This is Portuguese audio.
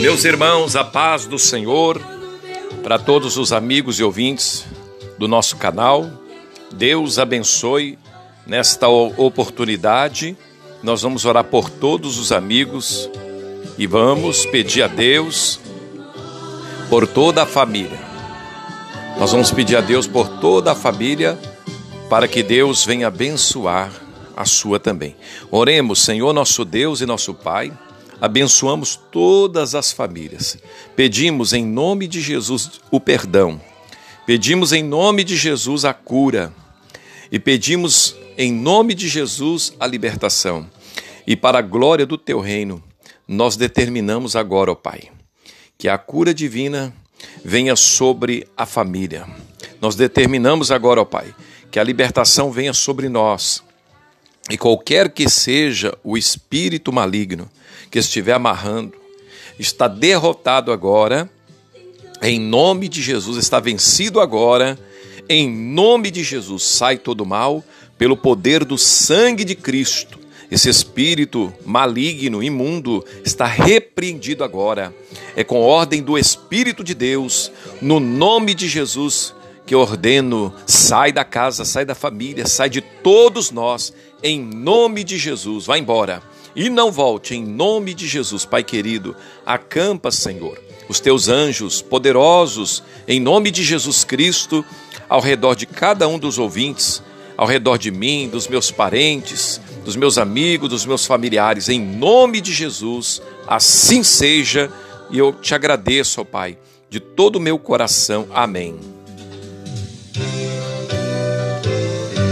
Meus irmãos, a paz do Senhor para todos os amigos e ouvintes do nosso canal. Deus abençoe nesta oportunidade. Nós vamos orar por todos os amigos e vamos pedir a Deus por toda a família. Nós vamos pedir a Deus por toda a família para que Deus venha abençoar a sua também. Oremos, Senhor nosso Deus e nosso Pai abençoamos todas as famílias. Pedimos em nome de Jesus o perdão. Pedimos em nome de Jesus a cura. E pedimos em nome de Jesus a libertação. E para a glória do teu reino, nós determinamos agora, ó Pai, que a cura divina venha sobre a família. Nós determinamos agora, ó Pai, que a libertação venha sobre nós. E qualquer que seja o espírito maligno que estiver amarrando, está derrotado agora, em nome de Jesus, está vencido agora, em nome de Jesus, sai todo mal, pelo poder do sangue de Cristo. Esse espírito maligno, imundo, está repreendido agora. É com ordem do Espírito de Deus, no nome de Jesus, que ordeno: sai da casa, sai da família, sai de todos nós, em nome de Jesus. Vai embora e não volte em nome de Jesus, Pai querido. Acampa, Senhor, os teus anjos poderosos, em nome de Jesus Cristo, ao redor de cada um dos ouvintes, ao redor de mim, dos meus parentes, dos meus amigos, dos meus familiares, em nome de Jesus, assim seja. E eu te agradeço, ó Pai, de todo o meu coração. Amém.